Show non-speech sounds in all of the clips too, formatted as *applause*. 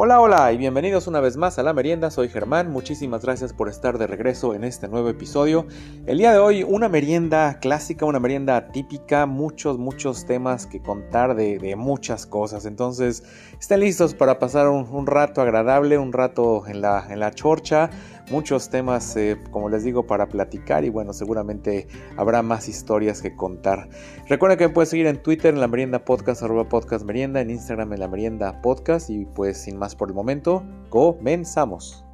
Hola, hola y bienvenidos una vez más a La Merienda, soy Germán, muchísimas gracias por estar de regreso en este nuevo episodio. El día de hoy una merienda clásica, una merienda típica, muchos, muchos temas que contar de, muchas cosas, entonces estén listos para pasar un, rato agradable, un rato en la, en la chorcha, muchos temas, eh, como les digo, para platicar y bueno, seguramente habrá más historias que contar. Recuerda que me puedes seguir en Twitter en la merienda podcast, arroba podcast merienda, en Instagram en la merienda podcast y pues sin más por el momento, comenzamos.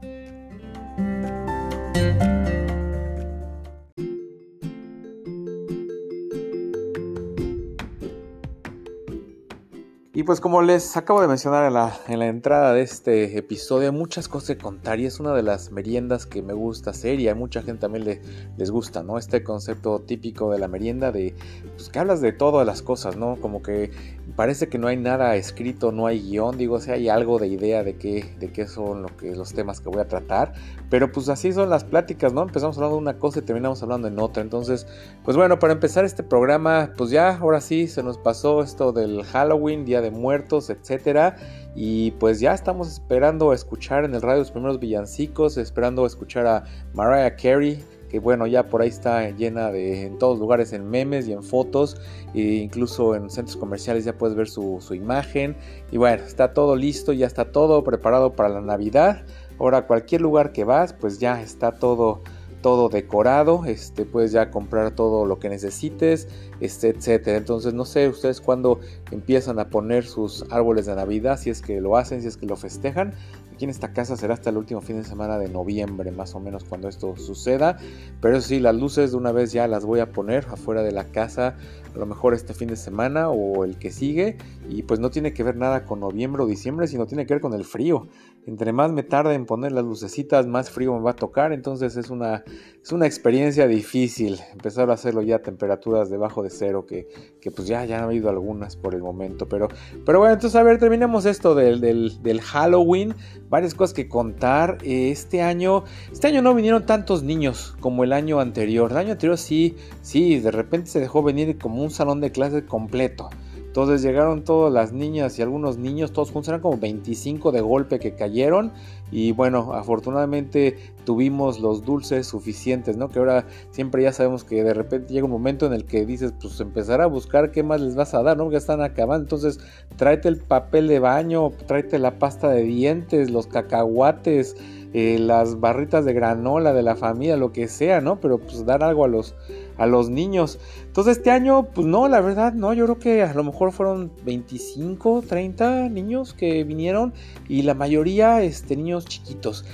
Y pues como les acabo de mencionar en la, en la, entrada de este episodio, muchas cosas que contar y es una de las meriendas que me gusta hacer y a mucha gente también le, les gusta, ¿no? Este concepto típico de la merienda de, pues que hablas de todas las cosas, ¿no? Como que parece que no hay nada escrito, no hay guion, digo, o sea, hay algo de idea de qué, de qué son lo que, los temas que voy a tratar, pero pues así son las pláticas, ¿no? Empezamos hablando de una cosa y terminamos hablando en otra, entonces, pues bueno, para empezar este programa, pues ya, ahora sí, se nos pasó esto del Halloween, Día de Muertos, etcétera. Y pues ya estamos esperando escuchar en el radio los primeros villancicos, esperando escuchar a Mariah Carey, que bueno, ya por ahí está llena de en todos lugares en memes y en fotos, e incluso en centros comerciales ya puedes ver su, su imagen. Y bueno, está todo listo, ya está todo preparado para la Navidad. Ahora cualquier lugar que vas, pues ya está todo todo decorado, este, puedes ya comprar todo lo que necesites, este, etcétera. Entonces, no sé ustedes cuándo empiezan a poner sus árboles de Navidad, si es que lo hacen, si es que lo festejan. Aquí en esta casa será hasta el último fin de semana de noviembre, más o menos, cuando esto suceda. Pero eso sí, las luces de una vez ya las voy a poner afuera de la casa, a lo mejor este fin de semana o el que sigue. Y pues no tiene que ver nada con noviembre o diciembre, sino tiene que ver con el frío. Entre más me tarde en poner las lucecitas, más frío me va a tocar. Entonces es una, es una experiencia difícil empezar a hacerlo ya a temperaturas debajo de cero, que, que pues ya, ya han habido algunas por el momento. Pero, pero bueno, entonces a ver, terminemos esto del, del, del Halloween varias cosas que contar. Este año, este año no vinieron tantos niños como el año anterior. El año anterior sí, sí, de repente se dejó venir como un salón de clases completo. Entonces llegaron todas las niñas y algunos niños, todos juntos, eran como 25 de golpe que cayeron. Y bueno, afortunadamente tuvimos los dulces suficientes, ¿no? Que ahora siempre ya sabemos que de repente llega un momento en el que dices, pues empezar a buscar qué más les vas a dar, ¿no? Que están acabando. Entonces tráete el papel de baño, tráete la pasta de dientes, los cacahuates. Eh, las barritas de granola de la familia, lo que sea, ¿no? Pero pues dar algo a los, a los niños. Entonces este año, pues no, la verdad, no, yo creo que a lo mejor fueron 25, 30 niños que vinieron y la mayoría, este, niños chiquitos.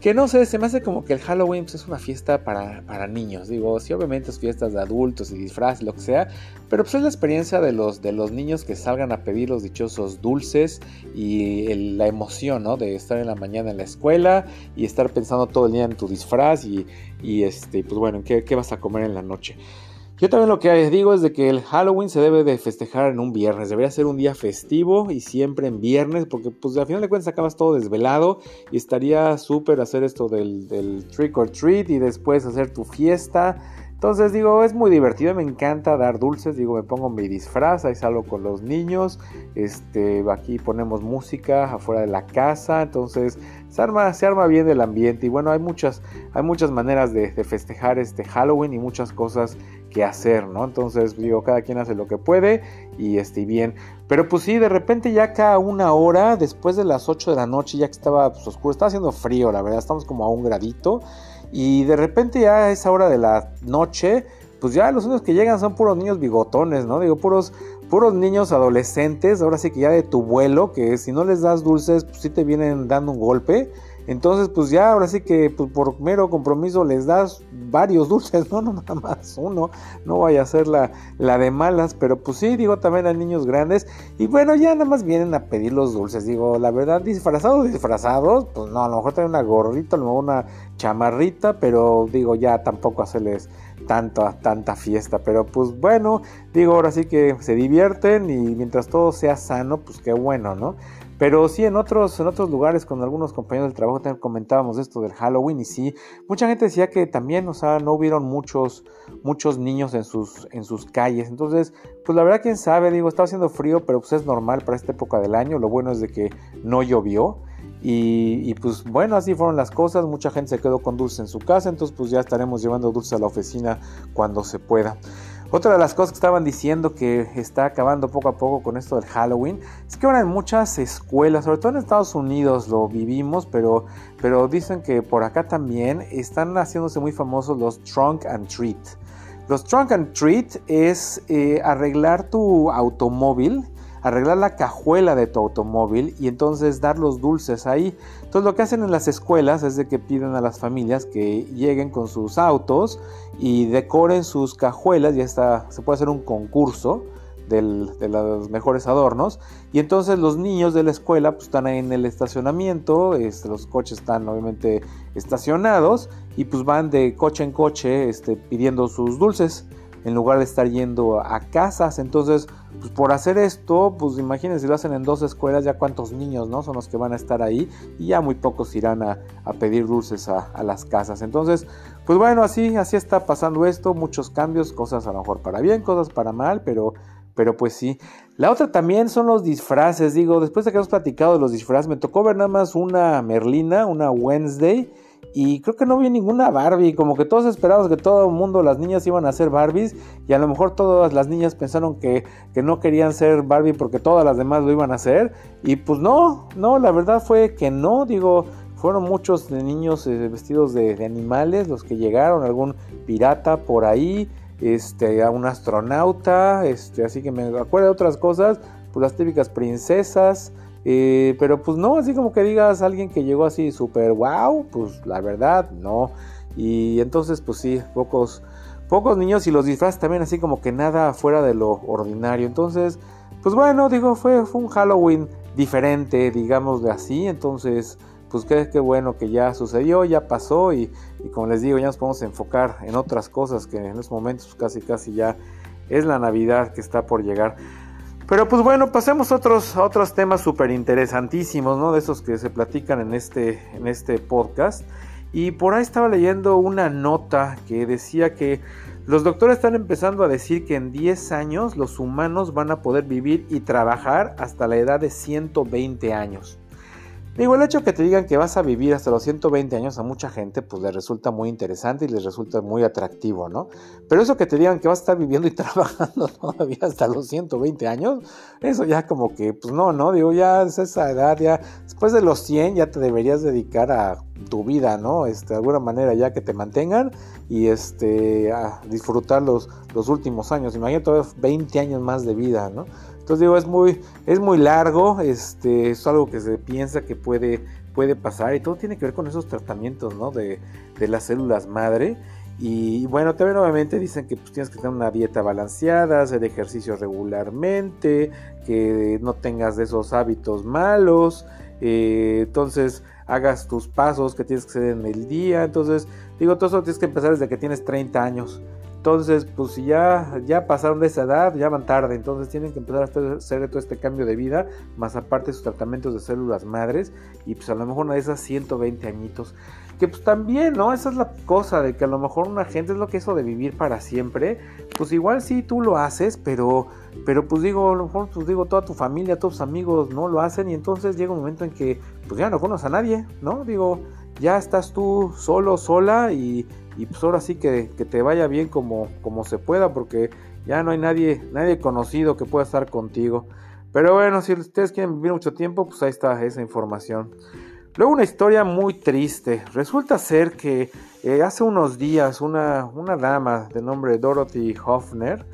Que no sé, se me hace como que el Halloween pues, es una fiesta para, para, niños. Digo, sí, obviamente es fiestas de adultos y disfraces, lo que sea. Pero pues es la experiencia de los, de los niños que salgan a pedir los dichosos dulces y la emoción, ¿no? De estar en la mañana en la escuela y estar pensando todo el día en tu disfraz y, y este, pues bueno, ¿qué, ¿qué vas a comer en la noche? Yo también lo que digo es de que el Halloween se debe de festejar en un viernes, debería ser un día festivo y siempre en viernes, porque pues al final de cuentas acabas todo desvelado y estaría súper hacer esto del, del trick or treat y después hacer tu fiesta. Entonces digo, es muy divertido, me encanta dar dulces, digo, me pongo mi disfraz, ahí salgo con los niños, este, aquí ponemos música afuera de la casa, entonces se arma, se arma bien el ambiente y bueno, hay muchas, hay muchas maneras de, festejar este Halloween y muchas cosas que hacer, ¿no? Entonces digo, cada quien hace lo que puede y esté bien. Pero pues sí, de repente ya cada una hora, después de las 8 de la noche, ya que estaba pues, oscuro, estaba haciendo frío, la verdad, estamos como a un gradito. Y de repente ya a esa hora de la noche, pues ya los únicos que llegan son puros niños bigotones, ¿no? Digo, puros, puros niños adolescentes, ahora sí que ya de tu vuelo, que si no les das dulces, pues sí te vienen dando un golpe. Entonces, pues ya ahora sí que pues, por mero compromiso les das varios *laughs* dulces, no, no nada más uno, no vaya a ser la, la de malas, pero pues sí, digo, también hay niños grandes y bueno, ya nada más vienen a pedir los dulces, digo, la verdad, disfrazados, disfrazados, pues no, a lo mejor traen una gorrita, a lo mejor una chamarrita, pero digo, ya tampoco hacerles tanta, tanta fiesta, pero pues bueno, digo, ahora sí que se divierten y mientras todo sea sano, pues qué bueno, ¿no? Pero sí, en otros, en otros lugares con algunos compañeros del trabajo también comentábamos esto del Halloween y sí, mucha gente decía que también, o sea, no hubieron muchos, muchos niños en sus, en sus calles. Entonces, pues la verdad, quién sabe, digo, estaba haciendo frío, pero pues es normal para esta época del año. Lo bueno es de que no llovió. Y, pues bueno, así fueron las cosas, mucha gente se quedó con dulces en su casa, entonces pues ya estaremos llevando dulces a la oficina cuando se pueda. Otra de las cosas que estaban diciendo que está acabando poco a poco con esto del Halloween es que ahora en muchas escuelas, sobre todo en Estados Unidos lo vivimos, pero, pero dicen que por acá también están haciéndose muy famosos los Trunk and Treat. Los Trunk and Treat es eh, arreglar tu automóvil arreglar la cajuela de tu automóvil y entonces dar los dulces ahí. Entonces lo que hacen en las escuelas es de que piden a las familias que lleguen con sus autos y decoren sus cajuelas, ya está, se puede hacer un concurso de los mejores adornos y entonces los niños de la escuela pues, están en el estacionamiento, este, los coches están obviamente estacionados y pues van de coche en coche este, pidiendo sus dulces en lugar de estar yendo a casas. Entonces, pues por hacer esto, pues imagínense, lo hacen en dos escuelas, ya cuántos niños, ¿no? Son los que van a estar ahí y ya muy pocos irán a, pedir dulces a, las casas. Entonces, pues bueno, así, así está pasando esto, muchos cambios, cosas a lo mejor para bien, cosas para mal, pero... Pero pues sí. La otra también son los disfraces. Digo, después de que hemos platicado de los disfraces, me tocó ver nada más una Merlina, una Wednesday y creo que no vi ninguna Barbie, como que todos esperábamos que todo el mundo, las niñas iban a ser Barbies y a lo mejor todas las niñas pensaron que, no querían ser Barbie porque todas las demás lo iban a hacer y pues no, no, la verdad fue que no, digo, fueron muchos niños eh, vestidos de, animales los que llegaron, algún pirata por ahí, este, un astronauta, este, así que me acuerdo de otras cosas, pues las típicas princesas, eh, pero pues no, así como que digas alguien que llegó así súper wow, pues la verdad no. Y entonces pues sí, pocos, pocos niños y los disfraces también así como que nada fuera de lo ordinario. Entonces, pues bueno, digo, fue, fue un Halloween diferente, digamos de así. Entonces, pues qué, bueno que ya sucedió, ya pasó y, y, como les digo, ya nos podemos enfocar en otras cosas que en estos momentos casi casi ya es la Navidad que está por llegar. Pero pues bueno, pasemos a otros, otros temas súper interesantísimos, ¿no? De esos que se platican en este, en este podcast. Y por ahí estaba leyendo una nota que decía que los doctores están empezando a decir que en 10 años los humanos van a poder vivir y trabajar hasta la edad de 120 años. Digo, el hecho que te digan que vas a vivir hasta los 120 años a mucha gente, pues les resulta muy interesante y les resulta muy atractivo, ¿no? Pero eso que te digan que vas a estar viviendo y *laughs* trabajando todavía hasta los 120 años, eso ya como que, pues no, ¿no? Digo, ya es esa edad, ya después de los 100 ya te deberías dedicar a tu vida, ¿no? Este, de alguna manera ya que te mantengan y este, disfrutar los, los últimos años. Imagínate todavía 20 años más de vida, ¿no? Entonces digo, es muy, es muy largo, este, es algo que se piensa que puede, puede pasar y todo tiene que ver con esos tratamientos, ¿no? De, las células madre. Y bueno, también obviamente dicen que pues, tienes que tener una dieta balanceada, hacer ejercicio regularmente, que no tengas de esos hábitos malos, eh, entonces hagas tus pasos que tienes que hacer en el día. Entonces, digo, todo eso tienes que empezar desde que tienes 30 años. Entonces, pues si ya, ya pasaron de esa edad, ya van tarde. Entonces tienen que empezar a hacer todo este cambio de vida, más aparte sus tratamientos de células madres. Y pues a lo mejor una de esas 120 añitos. Que pues también, ¿no? Esa es la cosa de que a lo mejor una gente es lo que eso de vivir para siempre. Pues igual sí tú lo haces, pero, pero pues digo, a lo mejor pues digo, toda tu familia, todos tus amigos no lo hacen. Y entonces llega un momento en que pues ya no conoces a nadie, ¿no? Digo, ya estás tú solo, sola y pues ahora sí que, te vaya bien como, como se pueda porque ya no hay nadie, nadie conocido que pueda estar contigo. Pero bueno, si ustedes quieren vivir mucho tiempo, pues ahí está esa información. Luego una historia muy triste. Resulta ser que eh, hace unos días una, una dama de nombre Dorothy Hoffner,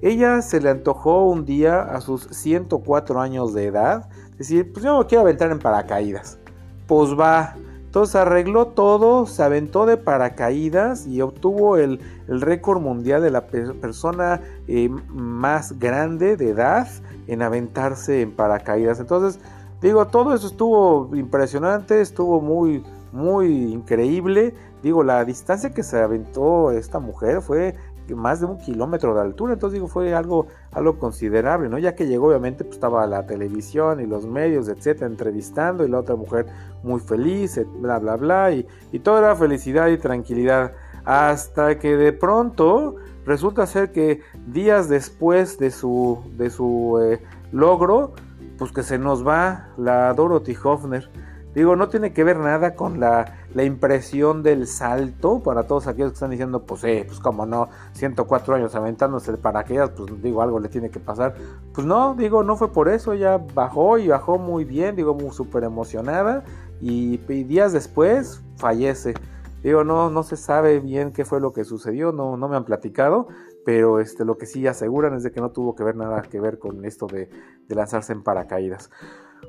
ella se le antojó un día a sus 104 años de edad, decir, pues yo me quiero aventar en paracaídas. Pues va, entonces arregló todo, se aventó de paracaídas y obtuvo el, récord mundial de la persona eh, más grande de edad en aventarse en paracaídas. Entonces, digo, todo eso estuvo impresionante, estuvo muy, muy increíble. Digo, la distancia que se aventó esta mujer fue más de un kilómetro de altura, entonces digo, fue algo, algo considerable, ¿no? Ya que llegó, obviamente, pues estaba la televisión y los medios, etcétera, entrevistando, y la otra mujer muy feliz, bla, bla, bla, y, y toda era felicidad y tranquilidad, hasta que de pronto resulta ser que días después de su, de su eh, logro, pues que se nos va la Dorothy Hoffner. Digo, no tiene que ver nada con la, la impresión del salto para todos aquellos que están diciendo, pues, eh, pues como no, 104 años aventándose de paracaídas, pues digo, algo le tiene que pasar. Pues no, digo, no fue por eso, ya bajó y bajó muy bien, digo, muy súper emocionada y, días después fallece. Digo, no, no se sabe bien qué fue lo que sucedió, no, no me han platicado, pero este, lo que sí aseguran es de que no tuvo que ver nada que ver con esto de lanzarse en paracaídas.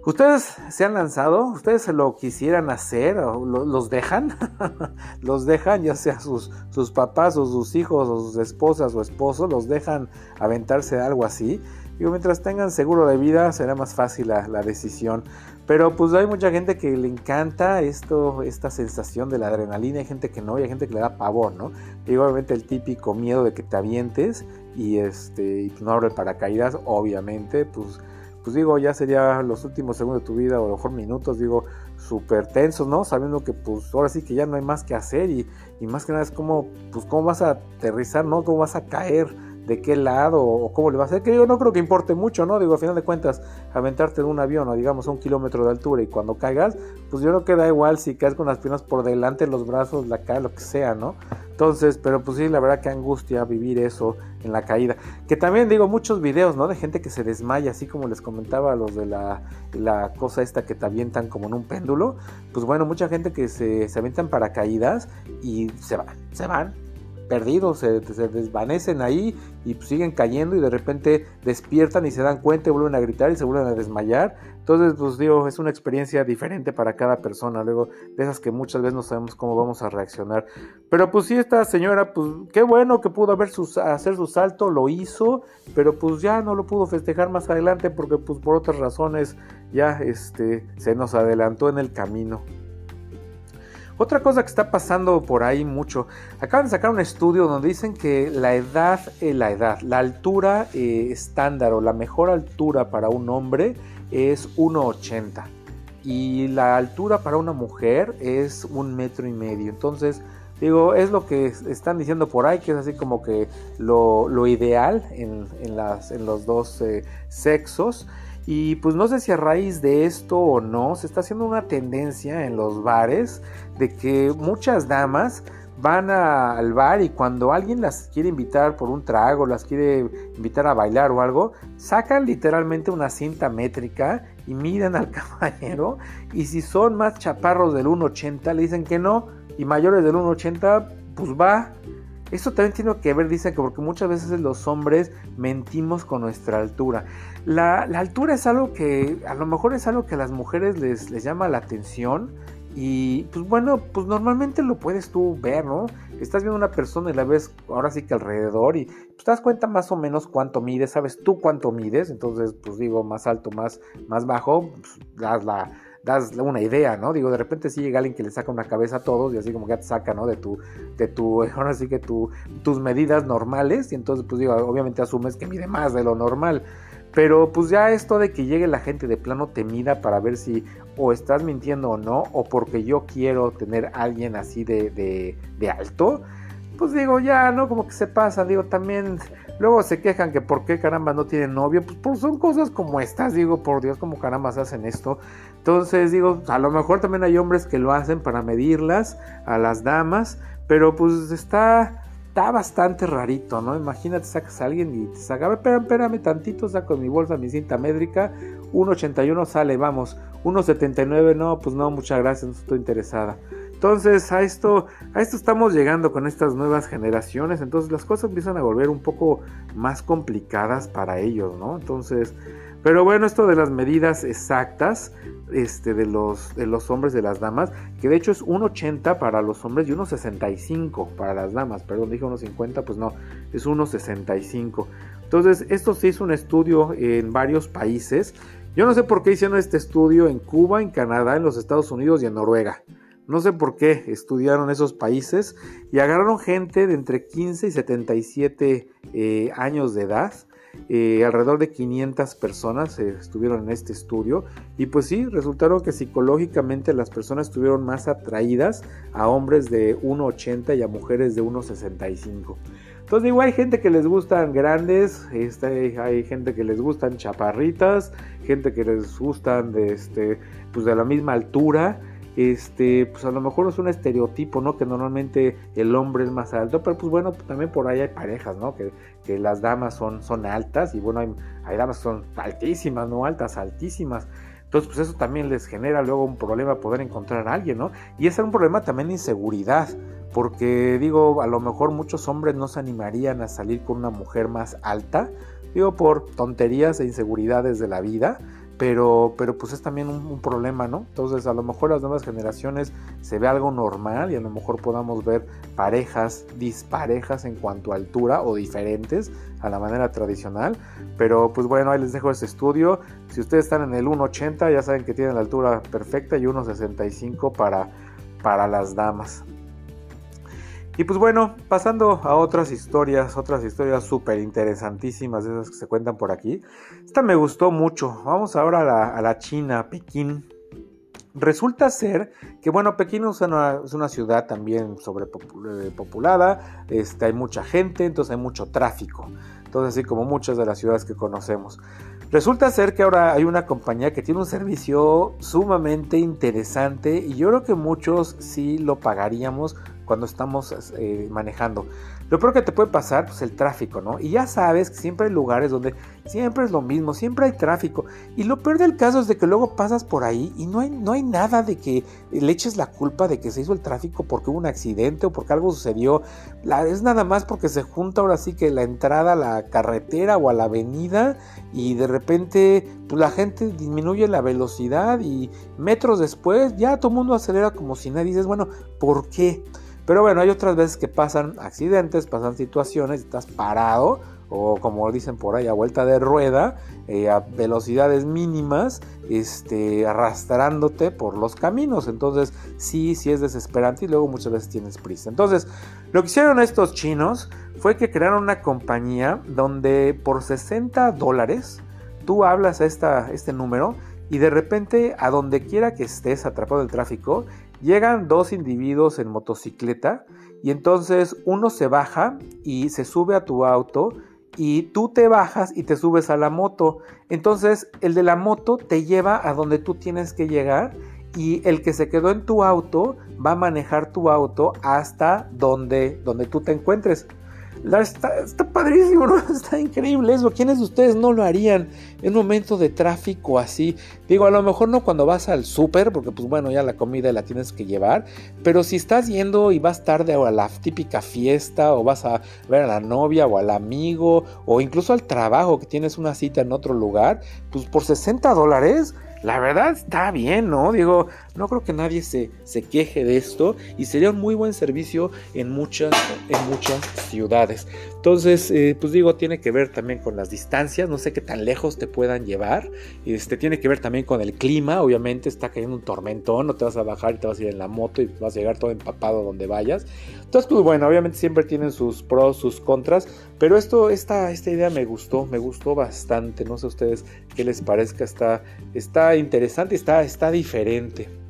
¿Ustedes se han lanzado? ¿Ustedes lo quisieran hacer? ¿O ¿Los dejan? *laughs* ¿Los dejan ya sea sus, sus papás o sus hijos o sus esposas o esposos? ¿Los dejan aventarse algo así? Digo, mientras tengan seguro de vida será más fácil la, la, decisión. Pero pues hay mucha gente que le encanta esto, esta sensación de la adrenalina, hay gente que no, y hay gente que le da pavor, ¿no? Digo, obviamente el típico miedo de que te avientes y este y no abre paracaídas, obviamente, pues pues digo, ya sería los últimos segundos de tu vida o a lo mejor minutos, digo, súper tensos, ¿no? Sabiendo que pues ahora sí que ya no hay más que hacer y, y más que nada es como, pues cómo vas a aterrizar, ¿no? Cómo vas a caer de qué lado o cómo le va a hacer, que yo no creo que importe mucho, ¿no? Digo, a final de cuentas, aventarte de un avión o digamos a un kilómetro de altura y cuando caigas, pues yo creo que da igual si caes con las piernas por delante, los brazos, la cara, lo que sea, ¿no? Entonces, pero pues sí, la verdad que angustia vivir eso en la caída. Que también digo, muchos videos, ¿no? De gente que se desmaya, así como les comentaba los de la, la cosa esta que te avientan como en un péndulo. Pues bueno, mucha gente que se, se avientan paracaídas y se van, se van, perdidos, se, desvanecen ahí y pues siguen cayendo y de repente despiertan y se dan cuenta y vuelven a gritar y se vuelven a desmayar. Entonces, pues digo, es una experiencia diferente para cada persona, luego de esas que muchas veces no sabemos cómo vamos a reaccionar. Pero pues sí, esta señora, pues qué bueno que pudo haber hacer su salto, lo hizo, pero pues ya no lo pudo festejar más adelante porque pues por otras razones ya este, se nos adelantó en el camino. Otra cosa que está pasando por ahí mucho, acaban de sacar un estudio donde dicen que la edad, eh, la edad, la altura eh, estándar o la mejor altura para un hombre es 1,80 y la altura para una mujer es un metro y medio. Entonces, digo, es lo que están diciendo por ahí, que es así como que lo, ideal en, las, en los dos eh, sexos. Y pues no sé si a raíz de esto o no, se está haciendo una tendencia en los bares de que muchas damas van al bar y cuando alguien las quiere invitar por un trago, las quiere invitar a bailar o algo, sacan literalmente una cinta métrica y miran al *laughs* caballero y si son más chaparros del 1.80 le dicen que no y mayores del 1.80 pues va esto también tiene que ver, dice que porque muchas veces los hombres mentimos con nuestra altura. La, altura es algo que a lo mejor es algo que a las mujeres les llama la atención. Y pues bueno, pues normalmente lo puedes tú ver, ¿no? Estás viendo una persona y la ves ahora sí que alrededor y pues, te das cuenta más o menos cuánto mides, sabes tú cuánto mides, entonces pues digo más alto, más, más bajo, pues, das la, das una idea, ¿no? Digo, de repente si llega alguien que le saca una cabeza a todos y así como que te saca, ¿no? De tu, de tu, *laughs* ahora sí que tu, tus medidas normales y entonces pues digo, obviamente asumes que mide más de lo normal. Pero pues ya esto de que llegue la gente de plano te mida para ver si o estás mintiendo o no, o porque yo quiero tener a alguien así de, de, alto, pues digo, ya, ¿no? Como que se pasa, digo, también luego se quejan que por qué caramba no tienen novio, pues, pues son cosas como estas, digo, por Dios, como caramba hacen esto. Entonces digo, a lo mejor también hay hombres que lo hacen para medirlas a las damas, pero pues está, está bastante rarito, ¿no? Imagínate, sacas a alguien y te saca, espérame, espérame tantito, saco mi bolsa, mi cinta métrica, 1.81 sale, vamos, 1.79, no, pues no, muchas gracias, no estoy interesada. Entonces a esto, a esto estamos llegando con estas nuevas generaciones, entonces las cosas empiezan a volver un poco más complicadas para ellos, ¿no? Entonces, pero bueno, esto de las medidas exactas este, de, los, de los hombres, de las damas, que de hecho es 1,80 para los hombres y 1,65 para las damas, perdón, dije 1,50, pues no, es 1,65. Entonces, esto se hizo un estudio en varios países. Yo no sé por qué hicieron este estudio en Cuba, en Canadá, en los Estados Unidos y en Noruega. No sé por qué estudiaron esos países y agarraron gente de entre 15 y 77 eh, años de edad. Eh, alrededor de 500 personas estuvieron en este estudio y pues sí, resultaron que psicológicamente las personas estuvieron más atraídas a hombres de 1,80 y a mujeres de 1,65. Entonces digo, hay gente que les gustan grandes, este, hay gente que les gustan chaparritas, gente que les gustan de, este, pues de la misma altura. Este, pues a lo mejor es un estereotipo, ¿no? Que normalmente el hombre es más alto, pero pues bueno, también por ahí hay parejas, ¿no? Que, que las damas son, son altas y bueno, hay, hay damas que son altísimas, ¿no? Altas, altísimas. Entonces, pues eso también les genera luego un problema poder encontrar a alguien, ¿no? Y es un problema también de inseguridad, porque digo, a lo mejor muchos hombres no se animarían a salir con una mujer más alta, digo, por tonterías e inseguridades de la vida, pero, pero pues es también un, problema, ¿no? Entonces a lo mejor las nuevas generaciones se ve algo normal y a lo mejor podamos ver parejas disparejas en cuanto a altura o diferentes a la manera tradicional, pero pues bueno, ahí les dejo este estudio. Si ustedes están en el 1.80 ya saben que tienen la altura perfecta y 1.65 para, para las damas. Y pues bueno, pasando a otras historias, otras historias súper interesantísimas de esas que se cuentan por aquí. Esta me gustó mucho. Vamos ahora a la, China, Pekín. Resulta ser que, bueno, Pekín es una, ciudad también sobrepopulada, este, hay mucha gente, entonces hay mucho tráfico. Entonces, así como muchas de las ciudades que conocemos. Resulta ser que ahora hay una compañía que tiene un servicio sumamente interesante y yo creo que muchos sí lo pagaríamos cuando estamos eh, manejando. Lo peor que te puede pasar, pues el tráfico, ¿no? Y ya sabes que siempre hay lugares donde siempre es lo mismo, siempre hay tráfico. Y lo peor del caso es de que luego pasas por ahí y no hay, no hay nada de que le eches la culpa de que se hizo el tráfico porque hubo un accidente o porque algo sucedió. Es nada más porque se junta ahora sí que la entrada a la carretera o a la avenida y de repente pues la gente disminuye la velocidad y metros después ya todo el mundo acelera como si nadie dices, bueno, ¿por qué? Pero bueno, hay otras veces que pasan accidentes, pasan situaciones, estás parado o como dicen por ahí a vuelta de rueda, eh, a velocidades mínimas, este, arrastrándote por los caminos. Entonces sí, sí es desesperante y luego muchas veces tienes prisa. Entonces lo que hicieron estos chinos fue que crearon una compañía donde por 60 dólares tú hablas a esta, este número y de repente a donde quiera que estés atrapado el tráfico, Llegan dos individuos en motocicleta y entonces uno se baja y se sube a tu auto y tú te bajas y te subes a la moto. Entonces el de la moto te lleva a donde tú tienes que llegar y el que se quedó en tu auto va a manejar tu auto hasta donde, donde tú te encuentres está, padrísimo, *laughs* ¿no? Está increíble eso. ¿Quiénes de ustedes no lo harían en un momento de tráfico así? Digo, a lo mejor no cuando vas al súper, porque pues bueno, ya la comida la tienes que llevar. Pero si estás yendo y vas tarde a la típica fiesta, o vas a ver a la novia o al amigo, o incluso al trabajo que tienes una cita en otro lugar, pues por 60 dólares la verdad está bien, ¿no? Digo, no creo que nadie se, se queje de esto y sería un muy buen servicio en muchas, en muchas ciudades. Entonces, eh, pues digo, tiene que ver también con las distancias, no sé qué tan lejos te puedan llevar. Este, tiene que ver también con el clima, obviamente está cayendo un tormentón, no te vas a bajar y te vas a ir en la moto y vas a llegar todo empapado donde vayas. Entonces, pues bueno, obviamente siempre tienen sus pros, sus contras, pero esto, esta, esta idea me gustó, me gustó bastante, no sé a ustedes qué les parezca, está, está interesante, está, está diferente.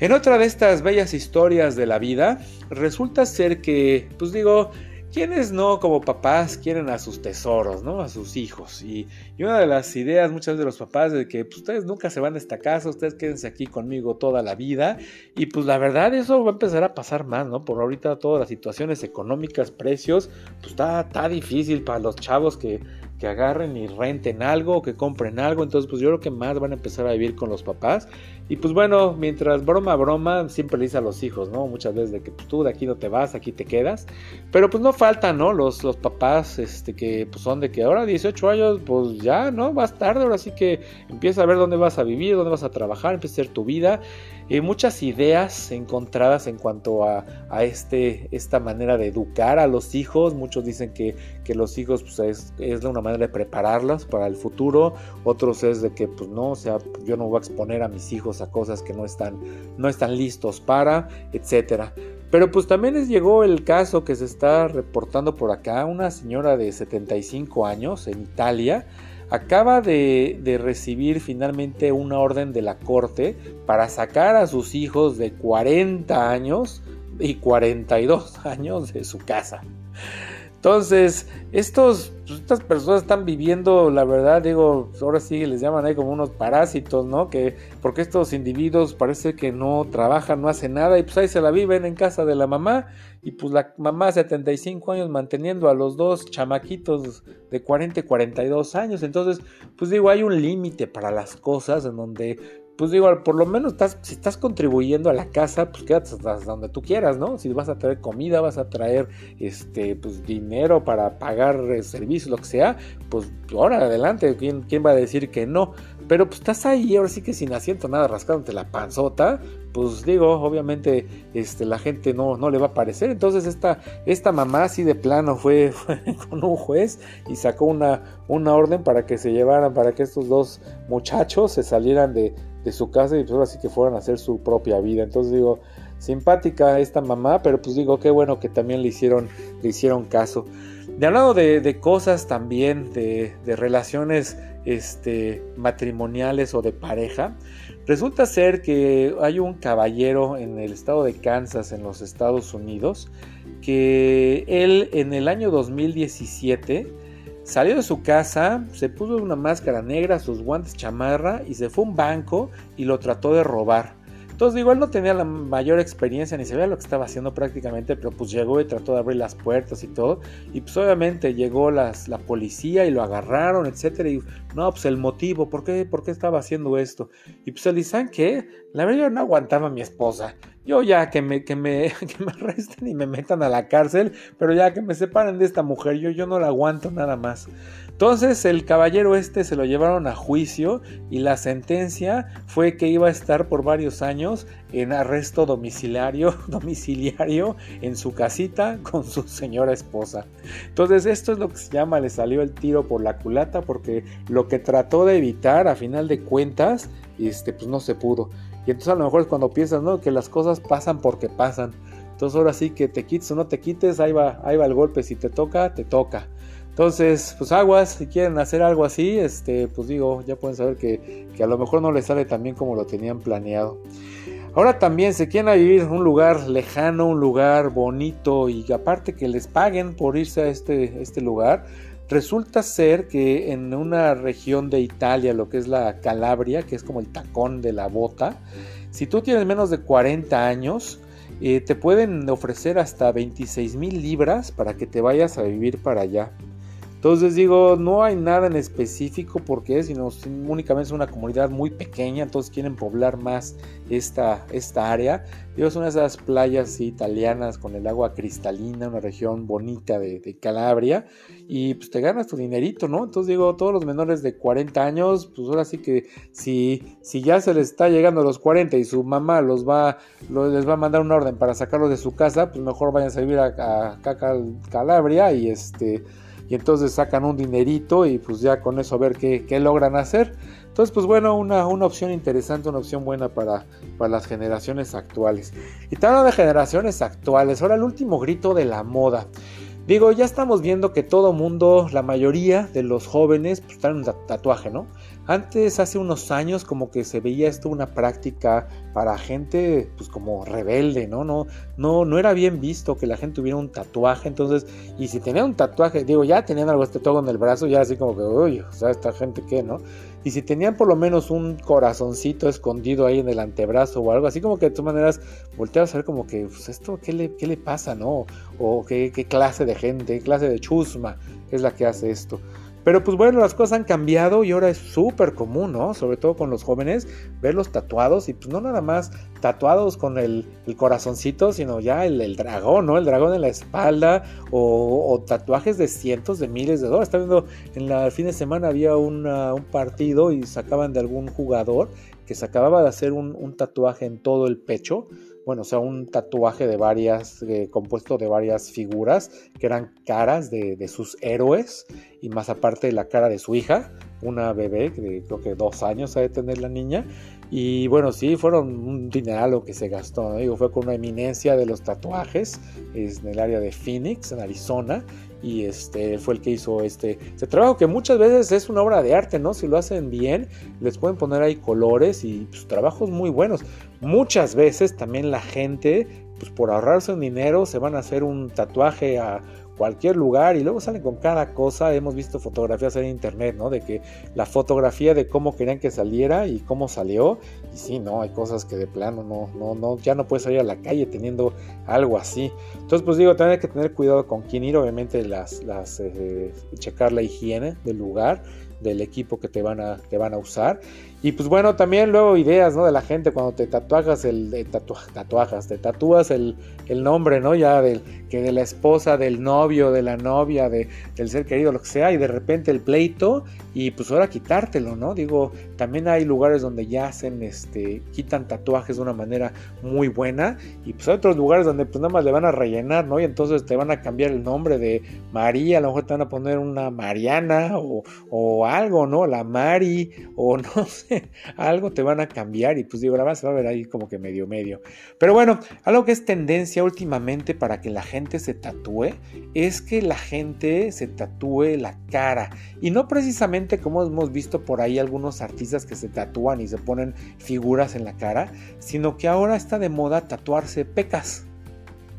En otra de estas bellas historias de la vida, resulta ser que, pues digo, ¿Quiénes no como papás quieren a sus tesoros, ¿no? A sus hijos. Y, una de las ideas muchas de los papás de que pues, ustedes nunca se van de esta casa, ustedes quédense aquí conmigo toda la vida. Y pues la verdad eso va a empezar a pasar más, ¿no? Por ahorita todas las situaciones económicas, precios, pues está, está difícil para los chavos que que agarren y renten algo, que compren algo. Entonces, pues yo creo que más van a empezar a vivir con los papás. Y pues bueno, mientras broma, broma, siempre le dice a los hijos, ¿no? Muchas veces de que pues, tú de aquí no te vas, aquí te quedas. Pero pues no faltan, ¿no? Los, los papás, este, que pues son de que ahora 18 años, pues ya, ¿no? Vas tarde, ahora sí que empieza a ver dónde vas a vivir, dónde vas a trabajar, empieza a ser tu vida. Y muchas ideas encontradas en cuanto a, a, este, esta manera de educar a los hijos. Muchos dicen que, que los hijos pues, es, es una manera de prepararlos para el futuro. Otros es de que, pues no, o sea, yo no voy a exponer a mis hijos a cosas que no están, no están listos para, etcétera. Pero pues también les llegó el caso que se está reportando por acá, una señora de 75 años en Italia acaba de, recibir finalmente una orden de la corte para sacar a sus hijos de 40 años y 42 años de su casa. Entonces, estos, pues, estas personas están viviendo, la verdad, digo, ahora sí les llaman ahí como unos parásitos, ¿no? Que porque estos individuos parece que no trabajan, no hacen nada y pues ahí se la viven en casa de la mamá y pues la mamá 75 años manteniendo a los dos chamaquitos de 40 y 42 años. Entonces, pues digo, hay un límite para las cosas en donde pues digo, por lo menos estás, si estás contribuyendo a la casa, pues quédate hasta donde tú quieras, ¿no? Si vas a traer comida, vas a traer este, pues, dinero para pagar servicios, lo que sea, pues ahora adelante, ¿quién, ¿quién va a decir que no? Pero pues estás ahí, ahora sí que sin asiento nada, rascándote la panzota, pues digo, obviamente este, la gente no, no le va a parecer. Entonces esta, esta mamá así de plano fue, *laughs* con un juez y sacó una, una orden para que se llevaran, para que estos dos muchachos se salieran de, de su casa y pues ahora sí que fueran a hacer su propia vida. Entonces digo, simpática esta mamá, pero pues digo, qué bueno que también le hicieron, le hicieron caso. De hablado de, cosas también, de, de relaciones este, matrimoniales o de pareja, resulta ser que hay un caballero en el estado de Kansas, en los Estados Unidos, que él en el año 2017 Salió de su casa, se puso una máscara negra, sus guantes chamarra y se fue a un banco y lo trató de robar. Entonces digo, él no tenía la mayor experiencia ni sabía lo que estaba haciendo prácticamente, pero pues llegó y trató de abrir las puertas y todo. Y pues obviamente llegó la policía y lo agarraron, etcétera. Y no, pues el motivo, ¿por qué, por qué estaba haciendo esto? Y pues él dice, qué? La verdad yo no aguantaba a mi esposa. Yo ya que me, *laughs* que me, arresten y me metan a la cárcel, pero ya que me separen de esta mujer, yo, yo no la aguanto nada más. Entonces el caballero este se lo llevaron a juicio y la sentencia fue que iba a estar por varios años en arresto domiciliario, *laughs* domiciliario en su casita con su señora esposa. Entonces esto es lo que se llama le salió el tiro por la culata porque lo que trató de evitar a final de cuentas este pues no se pudo. Y entonces a lo mejor es cuando piensas, ¿no? Que las cosas pasan porque pasan. Entonces ahora sí que te quites o no te quites, ahí va, ahí va el golpe. Si te toca, te toca. Entonces, pues aguas, si quieren hacer algo así, este, pues digo, ya pueden saber que, que a lo mejor no les sale tan bien como lo tenían planeado. Ahora también se quieren vivir en un lugar lejano, un lugar bonito y aparte que les paguen por irse a este, este lugar, Resulta ser que en una región de Italia, lo que es la Calabria, que es como el tacón de la bota, si tú tienes menos de 40 años, eh, te pueden ofrecer hasta 26 mil libras para que te vayas a vivir para allá. Entonces digo, no hay nada en específico porque sino únicamente es una comunidad muy pequeña, entonces quieren poblar más esta, esta área. Digo, es una de esas playas italianas con el agua cristalina, una región bonita de, Calabria, y pues te ganas tu dinerito, ¿no? Entonces digo, todos los menores de 40 años, pues ahora sí que si, si ya se les está llegando a los 40 y su mamá los va, les va a mandar una orden para sacarlos de su casa, pues mejor vayan a vivir a, a Calabria y este y entonces sacan un dinerito y pues ya con eso a ver qué, logran hacer. Entonces, pues bueno, una, una, opción interesante, una opción buena para, para las generaciones actuales. Y hablando de generaciones actuales, ahora el último grito de la moda. Digo, ya estamos viendo que todo mundo, la mayoría de los jóvenes, pues traen un tatuaje, ¿no? Antes, hace unos años, como que se veía esto una práctica para gente, pues como rebelde, ¿no? No, no, no era bien visto que la gente tuviera un tatuaje. Entonces, y si tenía un tatuaje, digo, ya tenían algo este todo en el brazo, ya así como que, uy, o sea, esta gente qué, ¿no? Y si tenían por lo menos un corazoncito escondido ahí en el antebrazo o algo, así como que de todas maneras volteabas a ver como que, pues esto, ¿qué le, qué le pasa, no? O qué, qué clase de gente, qué clase de chusma es la que hace esto. Pero pues bueno, las cosas han cambiado y ahora es súper común, ¿no? Sobre todo con los jóvenes, verlos tatuados y pues no nada más tatuados con el, corazoncito, sino ya el, dragón, ¿no? El dragón en la espalda o, tatuajes de cientos de miles de dólares. Está viendo, en la fin de semana había un partido y sacaban de algún jugador que se acababa de hacer un tatuaje en todo el pecho bueno, o sea, un tatuaje de varias, eh, compuesto de varias figuras que eran caras de, sus héroes y más aparte la cara de su hija, una bebé de creo que dos años ha de tener la niña. Y bueno, sí, fueron un dineral lo que se gastó, Digo, fue con una eminencia de los tatuajes en el área de Phoenix, en Arizona, y este fue el que hizo este, este trabajo que muchas veces es una obra de arte, ¿no? Si lo hacen bien, les pueden poner ahí colores y pues, trabajos muy buenos. Muchas veces también la gente, pues por ahorrarse un dinero, se van a hacer un tatuaje a cualquier lugar y luego salen con cada cosa. Hemos visto fotografías en internet, ¿no? De que la fotografía de cómo querían que saliera y cómo salió. Y sí, no, hay cosas que de plano no, no, no, ya no puedes salir a la calle teniendo algo así. Entonces, pues digo, también hay que tener cuidado con quién ir, obviamente las, las eh, checar la higiene del lugar del equipo que te van a, que van a usar. Y pues bueno, también luego ideas, ¿no? De la gente cuando te tatuajas el eh, tatuajas, te tatúas el, el, nombre, ¿no? Ya del que de la esposa, del novio, de la novia, de, del ser querido, lo que sea, y de repente el pleito, y pues ahora quitártelo, ¿no? Digo, también hay lugares donde ya hacen, este, quitan tatuajes de una manera muy buena, y pues hay otros lugares donde pues nada más le van a rellenar, ¿no? Y entonces te van a cambiar el nombre de María, a lo mejor te van a poner una Mariana o, o algo, ¿no? La Mari, o *laughs* no sé, algo te van a cambiar y pues digo, la verdad va a ver ahí como que medio medio. Pero bueno, algo que es tendencia últimamente para que la gente se tatúe es que la gente se tatúe la cara y no precisamente como hemos visto por ahí algunos artistas que se tatúan y se ponen figuras en la cara, sino que ahora está de moda tatuarse pecas.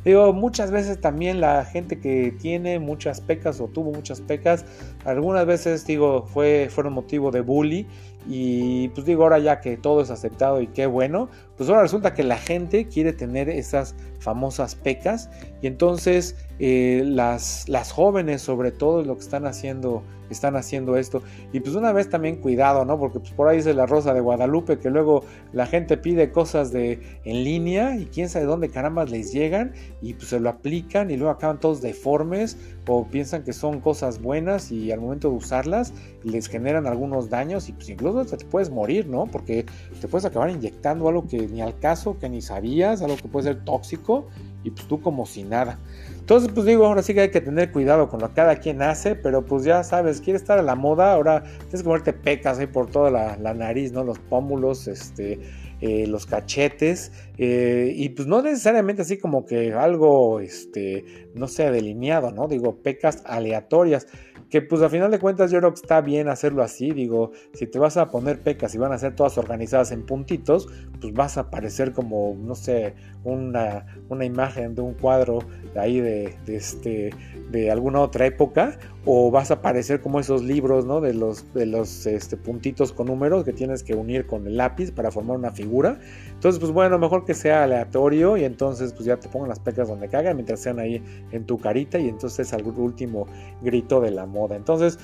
Digo, muchas veces también la gente que tiene muchas pecas o tuvo muchas pecas, algunas veces digo, fue, fueron motivo de bully y pues digo, ahora ya que todo es aceptado y qué bueno, pues ahora resulta que la gente quiere tener esas famosas pecas y entonces eh, las, las jóvenes sobre todo lo que están haciendo están haciendo esto. Y pues una vez también cuidado no porque pues por ahí dice la rosa de Guadalupe que luego la gente pide cosas de en línea y quién sabe dónde caramba les llegan y pues se lo aplican y luego acaban todos deformes o piensan que son cosas buenas y al momento de usarlas les generan algunos daños y pues incluso te puedes morir no porque te puedes acabar inyectando algo que ni al caso, que ni sabías, algo que puede ser tóxico, y pues tú como si nada. Entonces, pues digo, ahora sí que hay que tener cuidado con lo que cada quien hace, pero pues ya sabes, quieres estar a la moda, ahora tienes que ponerte pecas ahí por toda la, nariz, ¿no? Los pómulos, este, eh, los cachetes, eh, y pues no necesariamente así como que algo, este, no sea delineado, ¿no? Digo, pecas aleatorias que pues a final de cuentas yo creo que está bien hacerlo así, digo, si te vas a poner pecas y van a ser todas organizadas en puntitos, pues vas a parecer como, no sé, una, una imagen de un cuadro de ahí de, este, de alguna otra época, o vas a parecer como esos libros, ¿no? De los, de los este, puntitos con números que tienes que unir con el lápiz para formar una figura. Entonces, pues bueno, mejor que sea aleatorio y entonces pues ya te pongan las pecas donde cagan mientras sean ahí en tu carita y entonces es el último grito de la moda. Entonces,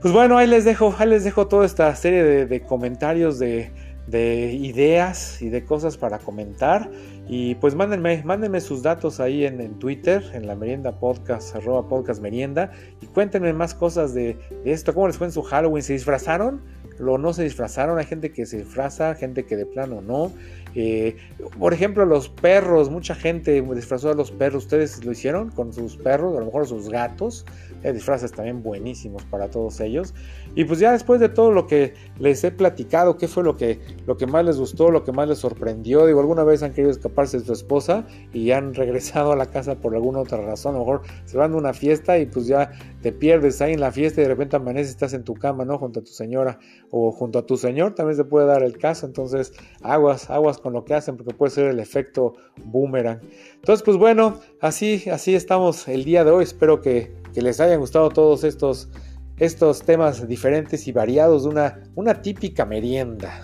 pues bueno, ahí les dejo, ahí les dejo toda esta serie de, comentarios de, de ideas y de cosas para comentar. Y pues mándenme, mándenme sus datos ahí en, en, Twitter, en la merienda podcast, arroba podcast merienda. Y cuéntenme más cosas de, de, esto. ¿Cómo les fue en su Halloween? ¿Se disfrazaron? ¿O no se disfrazaron? Hay gente que se disfraza, gente que de plano no. Eh, por ejemplo, los perros, mucha gente disfrazó a los perros. ¿Ustedes lo hicieron con sus perros? A lo mejor sus gatos. Hay disfraces también buenísimos para todos ellos. Y pues ya después de todo lo que les he platicado, qué fue lo que, lo que más les gustó, lo que más les sorprendió. Digo, alguna vez han querido escaparse de su esposa y han *laughs* regresado a la casa por alguna otra razón. A lo mejor se van a una fiesta y pues ya te pierdes ahí en la fiesta y de repente amaneces, estás en tu cama, ¿no? Junto a tu señora o junto a tu señor, también se puede dar el caso. Entonces, aguas, aguas con lo que hacen porque puede ser el efecto boomerang. Entonces, pues bueno, así, así estamos el día de hoy. Espero que, que les hayan gustado todos estos, estos temas diferentes y variados de una, una típica merienda.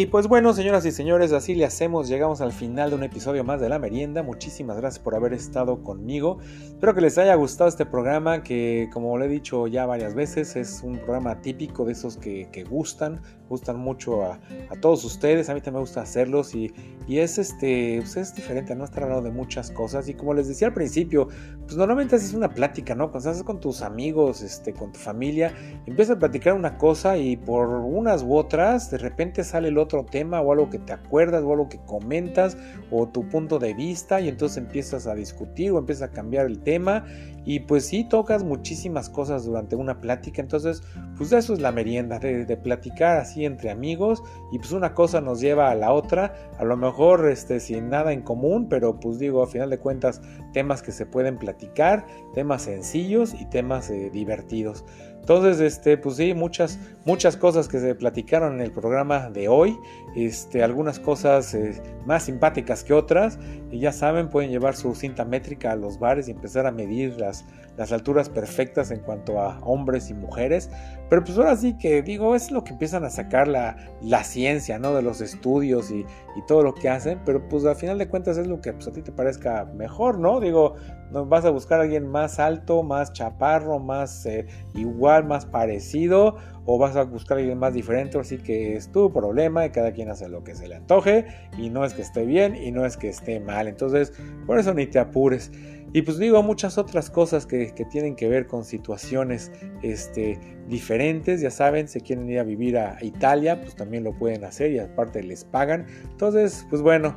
Y pues bueno, señoras y señores, así le hacemos. Llegamos al final de un episodio más de La Merienda. Muchísimas gracias por haber estado conmigo. Espero que les haya gustado este programa que, como le he dicho ya varias veces, es un programa típico de esos que, gustan, gustan mucho a, todos ustedes. A mí también me gusta hacerlos y, es, este, pues es diferente, ¿no? Estar hablando de muchas cosas. Y como les decía al principio, pues normalmente es una plática, ¿no? Cuando estás con tus amigos, este, con tu familia, empiezas a platicar una cosa y por unas u otras, de repente sale el otro tema o algo que te acuerdas o algo que comentas o tu punto de vista y entonces empiezas a discutir o empiezas a cambiar el tema y pues sí tocas muchísimas cosas durante una plática entonces pues eso es la merienda de, platicar así entre amigos y pues una cosa nos lleva a la otra a lo mejor este sin nada en común pero pues digo a final de cuentas temas que se pueden platicar temas sencillos y temas eh, divertidos entonces, este, pues sí, muchas, muchas cosas que se platicaron en el programa de hoy. este, algunas cosas eh, más simpáticas que otras. Y ya saben, pueden llevar su cinta métrica a los bares y empezar a medir las, las alturas perfectas en cuanto a hombres y mujeres. Pero pues ahora sí que digo, es lo que empiezan a sacar la, la ciencia, ¿no? De los estudios y, y, todo lo que hacen. Pero pues al final de cuentas es lo que pues, a ti te parezca mejor, ¿no? Digo, no vas a buscar a alguien más alto, más chaparro, más eh, igual, más parecido. O vas a buscar a alguien más diferente. Así que es tu problema y cada quien hace lo que se le antoje. Y no es que esté bien y no es que esté mal. Entonces, por eso ni te apures. Y pues digo muchas otras cosas que, que, tienen que ver con situaciones este, diferentes. Ya saben, si quieren ir a vivir a Italia, pues también lo pueden hacer y aparte les pagan. Entonces, pues bueno,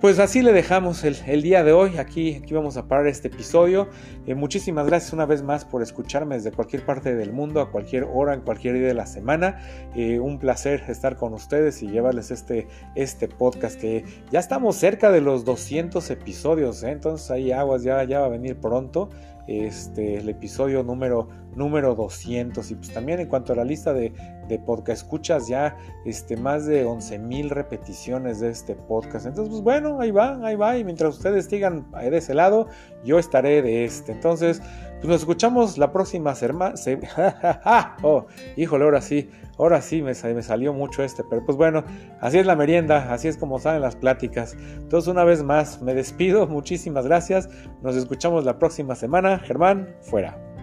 pues así le dejamos el, el día de hoy. Aquí, aquí vamos a parar este episodio. Eh, muchísimas gracias una vez más por escucharme desde cualquier parte del mundo, a cualquier hora, en cualquier día de la semana. Eh, un placer estar con ustedes y llevarles este, este podcast que ya estamos cerca de los 200 episodios. ¿eh? Entonces ahí aguas ya ya va a venir pronto este, el episodio número, número 200. Y pues también en cuanto a la lista de, de podcast escuchas, ya este, más de 11 mil repeticiones de este podcast. Entonces, pues bueno, ahí va, ahí va. Y mientras ustedes sigan de ese lado, yo estaré de este. Entonces, pues nos escuchamos la próxima semana. *laughs* oh, híjole, ahora sí. Ahora sí me, me, salió mucho este, pero pues bueno, así es la merienda, así es como salen las pláticas. Entonces una vez más me despido, muchísimas gracias, nos escuchamos la próxima semana. Germán, fuera.